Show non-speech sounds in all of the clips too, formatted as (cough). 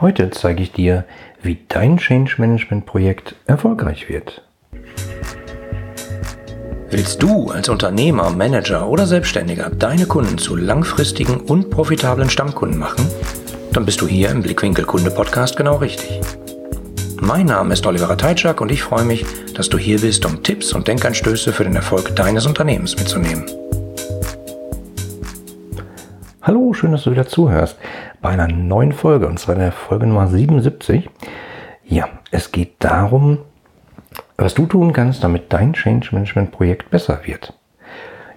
Heute zeige ich dir, wie dein Change Management Projekt erfolgreich wird. Willst du als Unternehmer, Manager oder Selbstständiger deine Kunden zu langfristigen und profitablen Stammkunden machen? Dann bist du hier im Blickwinkel Kunde Podcast genau richtig. Mein Name ist Oliver Teitschak und ich freue mich, dass du hier bist, um Tipps und Denkanstöße für den Erfolg deines Unternehmens mitzunehmen. Hallo, schön, dass du wieder zuhörst bei einer neuen Folge, und zwar der Folge Nummer 77. Ja, es geht darum, was du tun kannst, damit dein Change Management Projekt besser wird.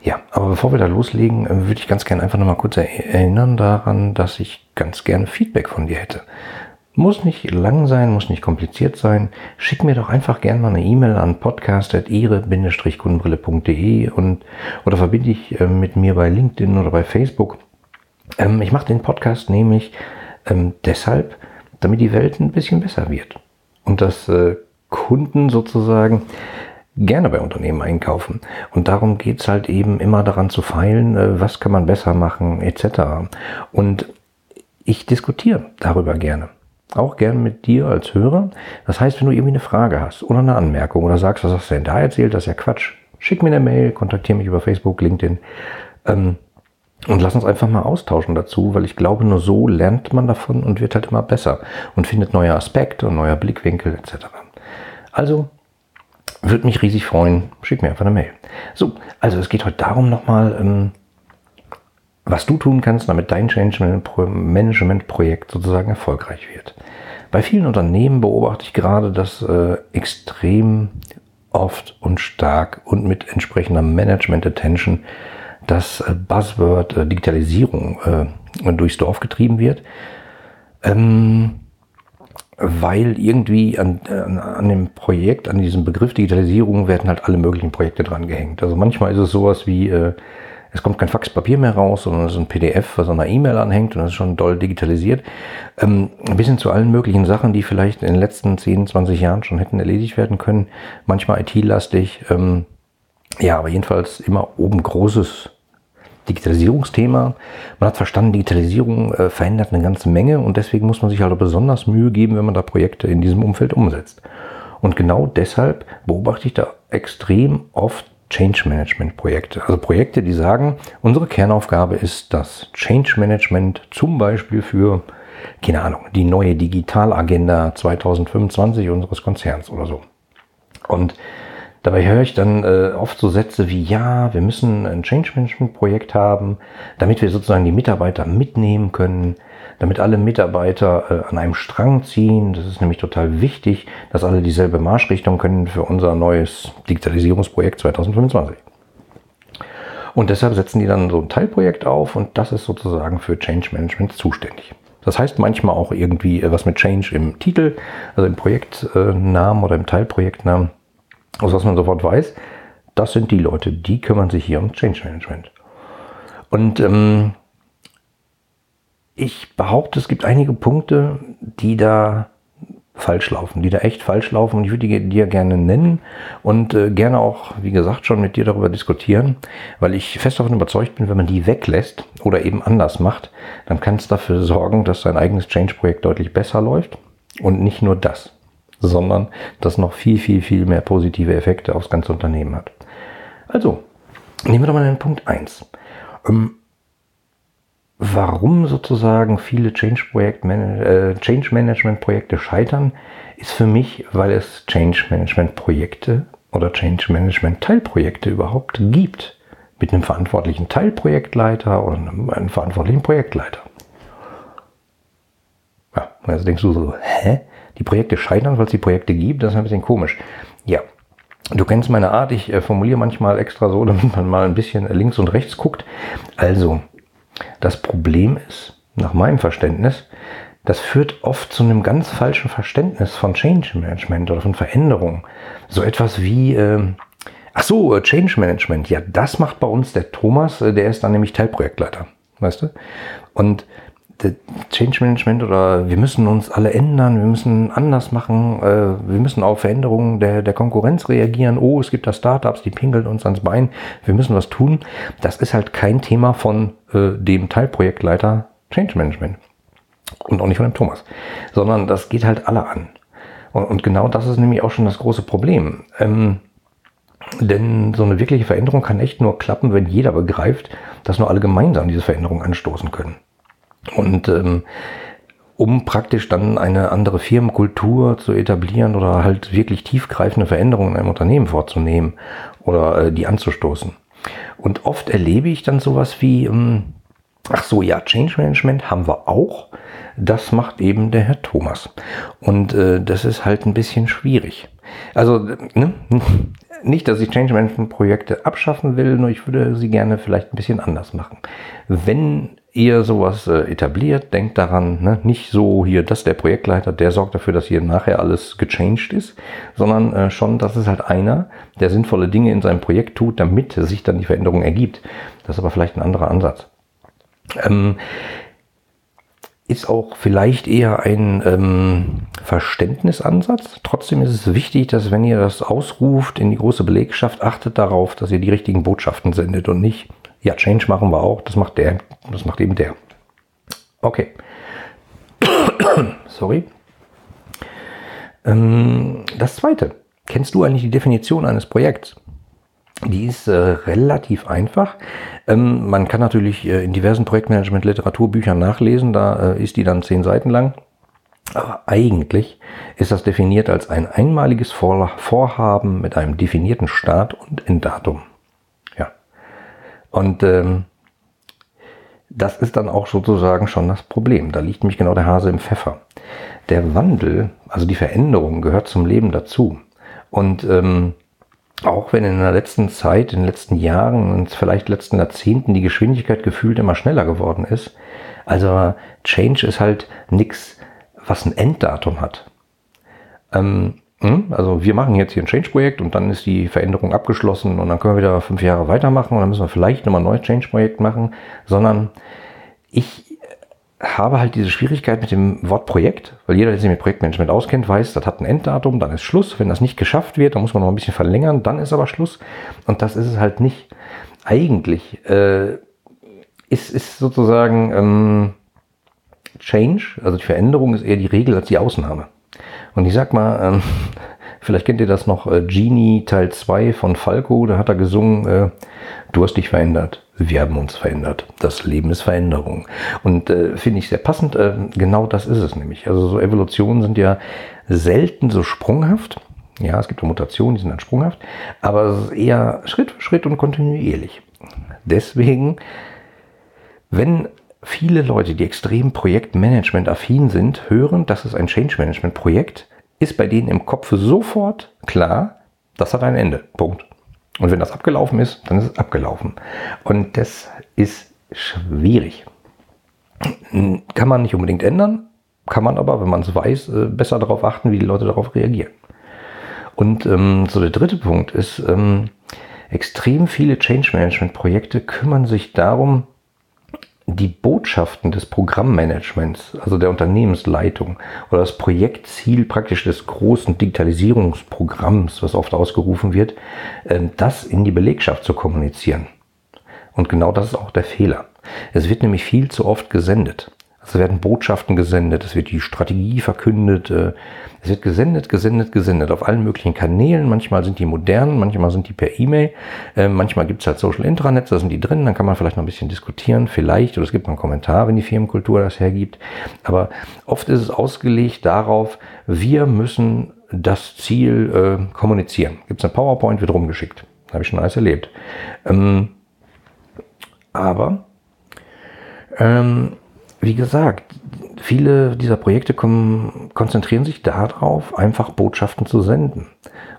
Ja, aber bevor wir da loslegen, würde ich ganz gerne einfach nochmal kurz erinnern daran, dass ich ganz gerne Feedback von dir hätte. Muss nicht lang sein, muss nicht kompliziert sein. Schick mir doch einfach gerne mal eine E-Mail an podcast.ire-kundenbrille.de und oder verbinde dich äh, mit mir bei LinkedIn oder bei Facebook. Ähm, ich mache den Podcast nämlich ähm, deshalb, damit die Welt ein bisschen besser wird. Und dass äh, Kunden sozusagen gerne bei Unternehmen einkaufen. Und darum geht's halt eben immer daran zu feilen, äh, was kann man besser machen, etc. Und ich diskutiere darüber gerne. Auch gerne mit dir als Hörer. Das heißt, wenn du irgendwie eine Frage hast oder eine Anmerkung oder sagst, was hast du denn da erzählt, das ist ja Quatsch. Schick mir eine Mail, kontaktiere mich über Facebook, LinkedIn. Ähm, und lass uns einfach mal austauschen dazu, weil ich glaube, nur so lernt man davon und wird halt immer besser und findet neue Aspekte und neue Blickwinkel etc. Also, würde mich riesig freuen. Schick mir einfach eine Mail. So, also es geht heute darum nochmal, ähm, was du tun kannst, damit dein Change Management Projekt sozusagen erfolgreich wird. Bei vielen Unternehmen beobachte ich gerade, dass äh, extrem oft und stark und mit entsprechender Management Attention das äh, Buzzword äh, Digitalisierung äh, durchs Dorf getrieben wird. Ähm, weil irgendwie an, an, dem Projekt, an diesem Begriff Digitalisierung werden halt alle möglichen Projekte dran gehängt. Also manchmal ist es sowas wie, es kommt kein Faxpapier mehr raus, sondern es ist ein PDF, was an einer E-Mail anhängt und das ist schon doll digitalisiert. Ähm, ein bisschen zu allen möglichen Sachen, die vielleicht in den letzten 10, 20 Jahren schon hätten erledigt werden können. Manchmal IT-lastig. Ähm, ja, aber jedenfalls immer oben großes Digitalisierungsthema. Man hat verstanden, Digitalisierung äh, verändert eine ganze Menge und deswegen muss man sich halt besonders Mühe geben, wenn man da Projekte in diesem Umfeld umsetzt. Und genau deshalb beobachte ich da extrem oft Change Management Projekte. Also Projekte, die sagen, unsere Kernaufgabe ist das Change Management zum Beispiel für, keine Ahnung, die neue Digitalagenda 2025 unseres Konzerns oder so. Und Dabei höre ich dann äh, oft so Sätze wie, ja, wir müssen ein Change Management Projekt haben, damit wir sozusagen die Mitarbeiter mitnehmen können, damit alle Mitarbeiter äh, an einem Strang ziehen. Das ist nämlich total wichtig, dass alle dieselbe Marschrichtung können für unser neues Digitalisierungsprojekt 2025. Und deshalb setzen die dann so ein Teilprojekt auf und das ist sozusagen für Change Management zuständig. Das heißt manchmal auch irgendwie äh, was mit Change im Titel, also im Projektnamen oder im Teilprojektnamen aus was man sofort weiß, das sind die Leute, die kümmern sich hier um Change Management. Und ähm, ich behaupte, es gibt einige Punkte, die da falsch laufen, die da echt falsch laufen und ich würde die dir gerne nennen und äh, gerne auch, wie gesagt, schon mit dir darüber diskutieren, weil ich fest davon überzeugt bin, wenn man die weglässt oder eben anders macht, dann kann es dafür sorgen, dass dein eigenes Change-Projekt deutlich besser läuft und nicht nur das sondern das noch viel, viel, viel mehr positive Effekte aufs ganze Unternehmen hat. Also, nehmen wir doch mal den Punkt 1. Ähm, warum sozusagen viele Change, äh, Change Management Projekte scheitern, ist für mich, weil es Change Management Projekte oder Change Management Teilprojekte überhaupt gibt. Mit einem verantwortlichen Teilprojektleiter oder einem, einem verantwortlichen Projektleiter. Ja, also denkst du so, hä? Die Projekte scheitern, weil es die Projekte gibt, das ist ein bisschen komisch. Ja, du kennst meine Art, ich äh, formuliere manchmal extra so, (laughs) damit man mal ein bisschen links und rechts guckt. Also, das Problem ist, nach meinem Verständnis, das führt oft zu einem ganz falschen Verständnis von Change Management oder von Veränderung. So etwas wie, äh, ach so, äh, Change Management, ja, das macht bei uns der Thomas, äh, der ist dann nämlich Teilprojektleiter, weißt du? Und Change Management oder wir müssen uns alle ändern, wir müssen anders machen, äh, wir müssen auf Veränderungen der, der Konkurrenz reagieren. Oh, es gibt da Startups, die pinkeln uns ans Bein, wir müssen was tun. Das ist halt kein Thema von äh, dem Teilprojektleiter Change Management. Und auch nicht von dem Thomas. Sondern das geht halt alle an. Und, und genau das ist nämlich auch schon das große Problem. Ähm, denn so eine wirkliche Veränderung kann echt nur klappen, wenn jeder begreift, dass nur alle gemeinsam diese Veränderung anstoßen können. Und ähm, um praktisch dann eine andere Firmenkultur zu etablieren oder halt wirklich tiefgreifende Veränderungen in einem Unternehmen vorzunehmen oder äh, die anzustoßen. Und oft erlebe ich dann sowas wie, ähm, ach so, ja, Change Management haben wir auch. Das macht eben der Herr Thomas. Und äh, das ist halt ein bisschen schwierig. Also, ne? (laughs) nicht, dass ich Change Management Projekte abschaffen will, nur ich würde sie gerne vielleicht ein bisschen anders machen. Wenn ihr sowas äh, etabliert, denkt daran, ne, nicht so hier, dass der Projektleiter, der sorgt dafür, dass hier nachher alles gechanged ist, sondern äh, schon, dass es halt einer, der sinnvolle Dinge in seinem Projekt tut, damit sich dann die Veränderung ergibt. Das ist aber vielleicht ein anderer Ansatz. Ähm, ist auch vielleicht eher ein ähm, Verständnisansatz. Trotzdem ist es wichtig, dass wenn ihr das ausruft in die große Belegschaft, achtet darauf, dass ihr die richtigen Botschaften sendet und nicht, ja, Change machen wir auch, das macht der, das macht eben der. Okay. (coughs) Sorry. Ähm, das zweite. Kennst du eigentlich die Definition eines Projekts? Die ist äh, relativ einfach. Ähm, man kann natürlich äh, in diversen Projektmanagement-Literaturbüchern nachlesen, da äh, ist die dann zehn Seiten lang. Aber eigentlich ist das definiert als ein einmaliges Vor Vorhaben mit einem definierten Start- und Enddatum. Ja. Und ähm, das ist dann auch sozusagen schon das Problem. Da liegt nämlich genau der Hase im Pfeffer. Der Wandel, also die Veränderung, gehört zum Leben dazu. Und ähm, auch wenn in der letzten Zeit, in den letzten Jahren und vielleicht letzten Jahrzehnten die Geschwindigkeit gefühlt immer schneller geworden ist, also Change ist halt nichts, was ein Enddatum hat. Ähm, hm, also wir machen jetzt hier ein Change-Projekt und dann ist die Veränderung abgeschlossen und dann können wir wieder fünf Jahre weitermachen und dann müssen wir vielleicht nochmal ein neues Change-Projekt machen, sondern ich habe halt diese Schwierigkeit mit dem Wort Projekt, weil jeder, der sich mit Projektmanagement auskennt, weiß, das hat ein Enddatum, dann ist Schluss. Wenn das nicht geschafft wird, dann muss man noch ein bisschen verlängern, dann ist aber Schluss. Und das ist es halt nicht. Eigentlich äh, ist, ist sozusagen ähm, Change, also die Veränderung ist eher die Regel als die Ausnahme. Und ich sag mal, ähm, (laughs) vielleicht kennt ihr das noch, äh, Genie Teil 2 von Falco, da hat er gesungen, äh, du hast dich verändert wir haben uns verändert. Das Leben ist Veränderung. Und äh, finde ich sehr passend. Äh, genau das ist es nämlich. Also so Evolutionen sind ja selten so sprunghaft. Ja, es gibt auch Mutationen, die sind dann sprunghaft, aber eher Schritt für Schritt und kontinuierlich. Deswegen, wenn viele Leute, die extrem Projektmanagement-affin sind, hören, das ist ein Change-Management-Projekt, ist bei denen im Kopf sofort klar, das hat ein Ende. Punkt. Und wenn das abgelaufen ist, dann ist es abgelaufen. Und das ist schwierig. Kann man nicht unbedingt ändern, kann man aber, wenn man es weiß, äh, besser darauf achten, wie die Leute darauf reagieren. Und ähm, so der dritte Punkt ist, ähm, extrem viele Change Management Projekte kümmern sich darum, die Botschaften des Programmmanagements, also der Unternehmensleitung oder das Projektziel praktisch des großen Digitalisierungsprogramms, was oft ausgerufen wird, ähm, das in die Belegschaft zu kommunizieren. Und genau das ist auch der Fehler. Es wird nämlich viel zu oft gesendet. Es werden Botschaften gesendet, es wird die Strategie verkündet, äh, es wird gesendet, gesendet, gesendet auf allen möglichen Kanälen. Manchmal sind die modern, manchmal sind die per E-Mail, äh, manchmal gibt es halt Social Intranets, da sind die drin, dann kann man vielleicht noch ein bisschen diskutieren, vielleicht, oder es gibt mal einen Kommentar, wenn die Firmenkultur das hergibt. Aber oft ist es ausgelegt darauf, wir müssen das Ziel äh, kommunizieren. Gibt es eine PowerPoint, wird rumgeschickt. Habe ich schon alles erlebt. Ähm, aber ähm, wie gesagt, viele dieser Projekte kommen, konzentrieren sich darauf, einfach Botschaften zu senden.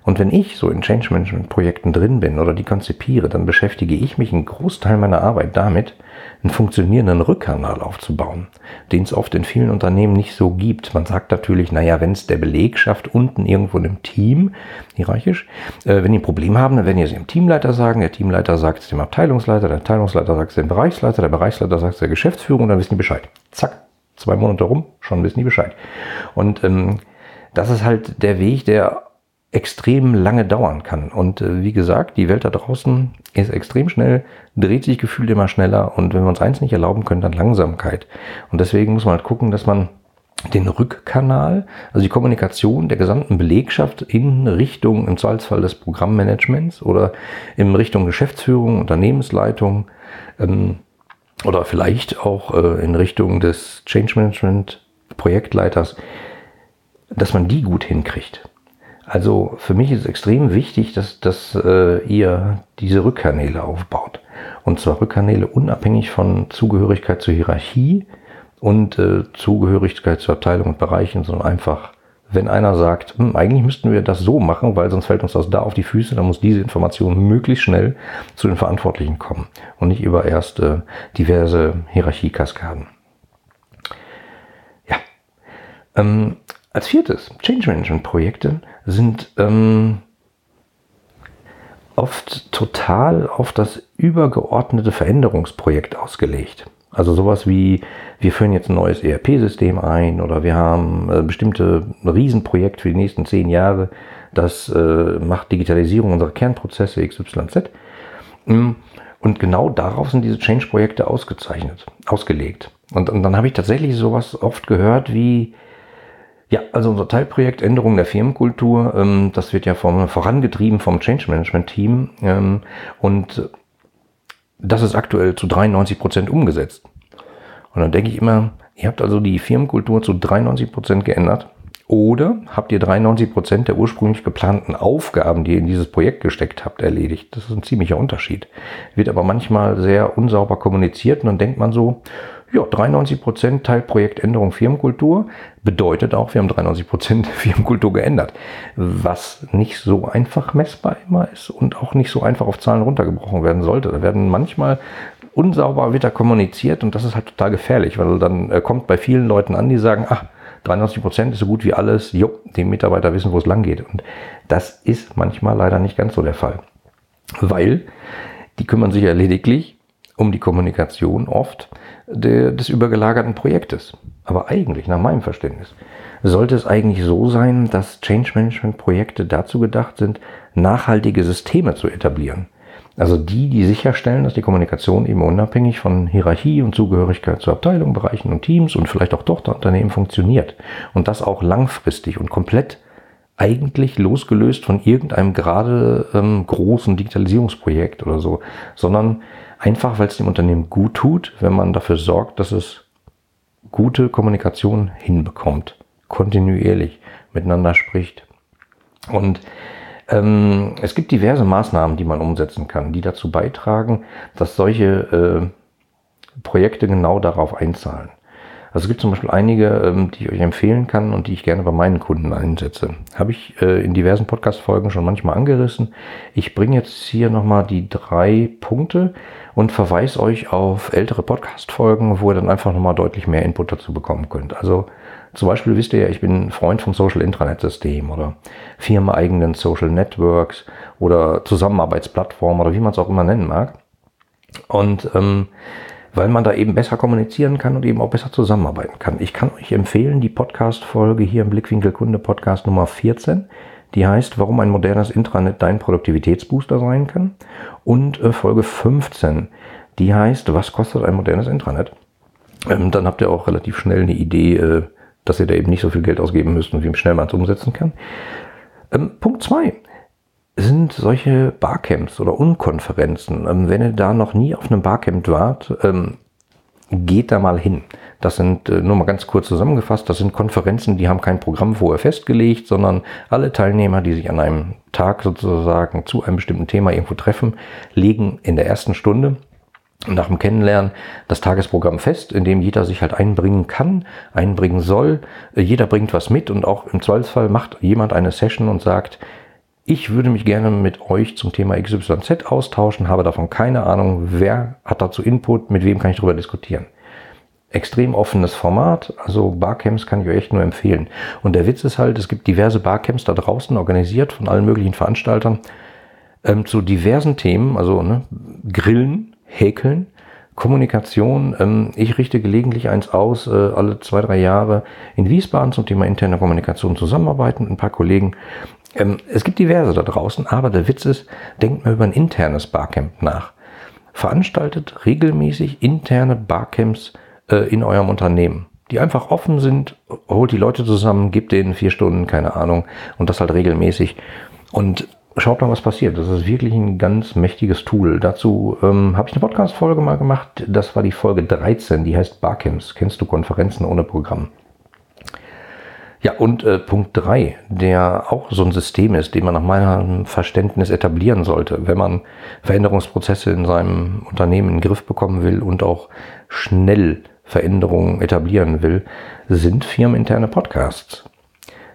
Und wenn ich so in Change Management Projekten drin bin oder die konzipiere, dann beschäftige ich mich einen Großteil meiner Arbeit damit, einen funktionierenden Rückkanal aufzubauen, den es oft in vielen Unternehmen nicht so gibt. Man sagt natürlich, naja, wenn es der Belegschaft unten irgendwo im Team, hierarchisch, äh, wenn die ein Problem haben, dann werden die es dem Teamleiter sagen, der Teamleiter sagt es dem Abteilungsleiter, der Abteilungsleiter sagt es dem Bereichsleiter, der Bereichsleiter sagt es der Geschäftsführung dann wissen die Bescheid. Zack, zwei Monate rum, schon wissen die Bescheid. Und ähm, das ist halt der Weg, der extrem lange dauern kann. Und äh, wie gesagt, die Welt da draußen ist extrem schnell, dreht sich gefühlt immer schneller und wenn wir uns eins nicht erlauben können, dann Langsamkeit. Und deswegen muss man halt gucken, dass man den Rückkanal, also die Kommunikation der gesamten Belegschaft in Richtung, im Zweifelsfall des Programmmanagements oder in Richtung Geschäftsführung, Unternehmensleitung ähm, oder vielleicht auch äh, in Richtung des Change Management Projektleiters, dass man die gut hinkriegt. Also für mich ist extrem wichtig, dass, dass äh, ihr diese Rückkanäle aufbaut. Und zwar Rückkanäle unabhängig von Zugehörigkeit zur Hierarchie, und äh, Zugehörigkeit zur Abteilung und Bereichen, sondern einfach, wenn einer sagt, hm, eigentlich müssten wir das so machen, weil sonst fällt uns das da auf die Füße, dann muss diese Information möglichst schnell zu den Verantwortlichen kommen und nicht über erst äh, diverse Hierarchiekaskaden. Ja. Ähm, als viertes, Change Management Projekte sind ähm, oft total auf das übergeordnete Veränderungsprojekt ausgelegt. Also sowas wie, wir führen jetzt ein neues ERP-System ein oder wir haben äh, bestimmte Riesenprojekt für die nächsten zehn Jahre, das äh, macht Digitalisierung unserer Kernprozesse XYZ. Mm, und genau darauf sind diese Change-Projekte ausgezeichnet, ausgelegt. Und, und dann habe ich tatsächlich sowas oft gehört wie, ja, also unser Teilprojekt Änderung der Firmenkultur, ähm, das wird ja vom, vorangetrieben vom Change Management Team ähm, und das ist aktuell zu 93 Prozent umgesetzt. Und dann denke ich immer, ihr habt also die Firmenkultur zu 93 Prozent geändert. Oder habt ihr 93 Prozent der ursprünglich geplanten Aufgaben, die ihr in dieses Projekt gesteckt habt, erledigt? Das ist ein ziemlicher Unterschied. Wird aber manchmal sehr unsauber kommuniziert und dann denkt man so, ja, 93 Prozent Teilprojektänderung Firmenkultur bedeutet auch, wir haben 93 Prozent (laughs) Firmenkultur geändert. Was nicht so einfach messbar immer ist und auch nicht so einfach auf Zahlen runtergebrochen werden sollte. Da werden manchmal unsauber wieder kommuniziert und das ist halt total gefährlich, weil dann äh, kommt bei vielen Leuten an, die sagen, ach, 93 Prozent ist so gut wie alles, jo, die Mitarbeiter wissen, wo es lang geht. Und das ist manchmal leider nicht ganz so der Fall. Weil die kümmern sich ja lediglich um die Kommunikation oft de, des übergelagerten Projektes. Aber eigentlich, nach meinem Verständnis, sollte es eigentlich so sein, dass Change Management Projekte dazu gedacht sind, nachhaltige Systeme zu etablieren. Also die, die sicherstellen, dass die Kommunikation eben unabhängig von Hierarchie und Zugehörigkeit zu Abteilungen, Bereichen und Teams und vielleicht auch Tochterunternehmen funktioniert. Und das auch langfristig und komplett eigentlich losgelöst von irgendeinem gerade ähm, großen Digitalisierungsprojekt oder so, sondern einfach, weil es dem Unternehmen gut tut, wenn man dafür sorgt, dass es gute Kommunikation hinbekommt, kontinuierlich miteinander spricht. Und ähm, es gibt diverse Maßnahmen, die man umsetzen kann, die dazu beitragen, dass solche äh, Projekte genau darauf einzahlen. Also es gibt zum Beispiel einige, ähm, die ich euch empfehlen kann und die ich gerne bei meinen Kunden einsetze. Habe ich äh, in diversen Podcast-Folgen schon manchmal angerissen. Ich bringe jetzt hier nochmal die drei Punkte und verweise euch auf ältere Podcast-Folgen, wo ihr dann einfach nochmal deutlich mehr Input dazu bekommen könnt. Also zum Beispiel wisst ihr ja, ich bin Freund vom Social Intranet System oder firmeneigenen Social Networks oder Zusammenarbeitsplattformen oder wie man es auch immer nennen mag. Und ähm, weil man da eben besser kommunizieren kann und eben auch besser zusammenarbeiten kann. Ich kann euch empfehlen, die Podcast-Folge hier im Blickwinkel Kunde Podcast Nummer 14, die heißt, warum ein modernes Intranet dein Produktivitätsbooster sein kann. Und äh, Folge 15, die heißt, was kostet ein modernes Intranet? Ähm, dann habt ihr auch relativ schnell eine Idee, äh, dass ihr da eben nicht so viel Geld ausgeben müsst und wie schnell man es umsetzen kann. Ähm, Punkt 2 sind solche Barcamps oder Unkonferenzen. Ähm, wenn ihr da noch nie auf einem Barcamp wart, ähm, geht da mal hin. Das sind, äh, nur mal ganz kurz zusammengefasst, das sind Konferenzen, die haben kein Programm vorher festgelegt, sondern alle Teilnehmer, die sich an einem Tag sozusagen zu einem bestimmten Thema irgendwo treffen, legen in der ersten Stunde nach dem Kennenlernen das Tagesprogramm fest, in dem jeder sich halt einbringen kann, einbringen soll. Äh, jeder bringt was mit und auch im Zweifelsfall macht jemand eine Session und sagt, ich würde mich gerne mit euch zum Thema XYZ austauschen, habe davon keine Ahnung, wer hat dazu Input, mit wem kann ich darüber diskutieren. Extrem offenes Format, also Barcamps kann ich euch echt nur empfehlen. Und der Witz ist halt, es gibt diverse Barcamps da draußen, organisiert von allen möglichen Veranstaltern, ähm, zu diversen Themen, also ne, Grillen, Häkeln, Kommunikation. Ähm, ich richte gelegentlich eins aus, äh, alle zwei, drei Jahre in Wiesbaden zum Thema interne Kommunikation zusammenarbeiten mit ein paar Kollegen. Ähm, es gibt diverse da draußen, aber der Witz ist, denkt mal über ein internes Barcamp nach. Veranstaltet regelmäßig interne Barcamps äh, in eurem Unternehmen. die einfach offen sind, holt die Leute zusammen, gibt denen vier Stunden, keine Ahnung, und das halt regelmäßig. Und schaut mal, was passiert. Das ist wirklich ein ganz mächtiges Tool. Dazu ähm, habe ich eine Podcast-Folge mal gemacht. Das war die Folge 13, die heißt Barcamps. Kennst du Konferenzen ohne Programm? Ja, und äh, Punkt 3, der auch so ein System ist, den man nach meinem Verständnis etablieren sollte, wenn man Veränderungsprozesse in seinem Unternehmen in den Griff bekommen will und auch schnell Veränderungen etablieren will, sind firmeninterne Podcasts.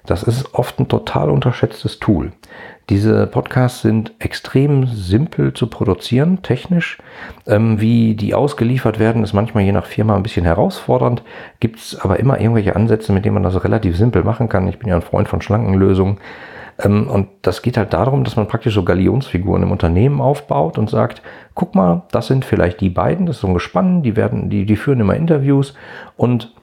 Das ist oft ein total unterschätztes Tool. Diese Podcasts sind extrem simpel zu produzieren, technisch. Ähm, wie die ausgeliefert werden, ist manchmal je nach Firma ein bisschen herausfordernd. Gibt es aber immer irgendwelche Ansätze, mit denen man das relativ simpel machen kann. Ich bin ja ein Freund von schlanken Lösungen. Ähm, und das geht halt darum, dass man praktisch so Galionsfiguren im Unternehmen aufbaut und sagt, guck mal, das sind vielleicht die beiden, das ist so ein Gespann, die werden, die, die führen immer Interviews und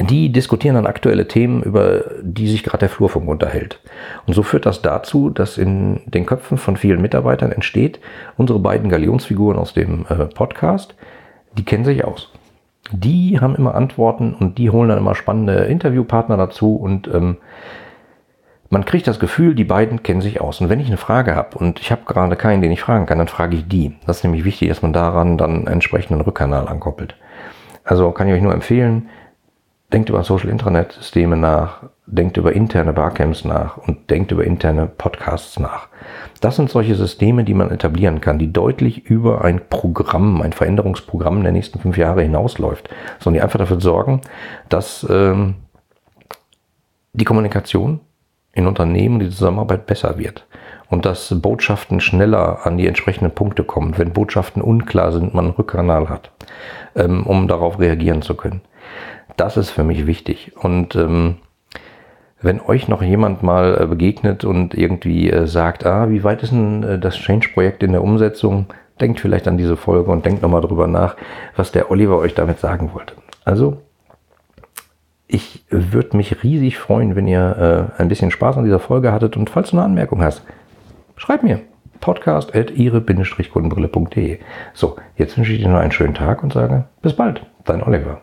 die diskutieren dann aktuelle Themen, über die sich gerade der Flurfunk unterhält. Und so führt das dazu, dass in den Köpfen von vielen Mitarbeitern entsteht, unsere beiden Galionsfiguren aus dem äh, Podcast, die kennen sich aus. Die haben immer Antworten und die holen dann immer spannende Interviewpartner dazu und ähm, man kriegt das Gefühl, die beiden kennen sich aus. Und wenn ich eine Frage habe und ich habe gerade keinen, den ich fragen kann, dann frage ich die. Das ist nämlich wichtig, dass man daran dann einen entsprechenden Rückkanal ankoppelt. Also kann ich euch nur empfehlen, denkt über Social Intranet Systeme nach, denkt über interne Barcamps nach und denkt über interne Podcasts nach. Das sind solche Systeme, die man etablieren kann, die deutlich über ein Programm, ein Veränderungsprogramm der nächsten fünf Jahre hinausläuft, sondern die einfach dafür sorgen, dass ähm, die Kommunikation in Unternehmen, die Zusammenarbeit besser wird und dass Botschaften schneller an die entsprechenden Punkte kommen, wenn Botschaften unklar sind, man einen Rückkanal hat, ähm, um darauf reagieren zu können. Das ist für mich wichtig. Und ähm, wenn euch noch jemand mal äh, begegnet und irgendwie äh, sagt, ah, wie weit ist denn äh, das Change-Projekt in der Umsetzung, denkt vielleicht an diese Folge und denkt nochmal drüber nach, was der Oliver euch damit sagen wollte. Also, ich würde mich riesig freuen, wenn ihr äh, ein bisschen Spaß an dieser Folge hattet und falls du eine Anmerkung hast, schreib mir podcast at ihre-kundenbrille.de. So, jetzt wünsche ich dir noch einen schönen Tag und sage bis bald, dein Oliver.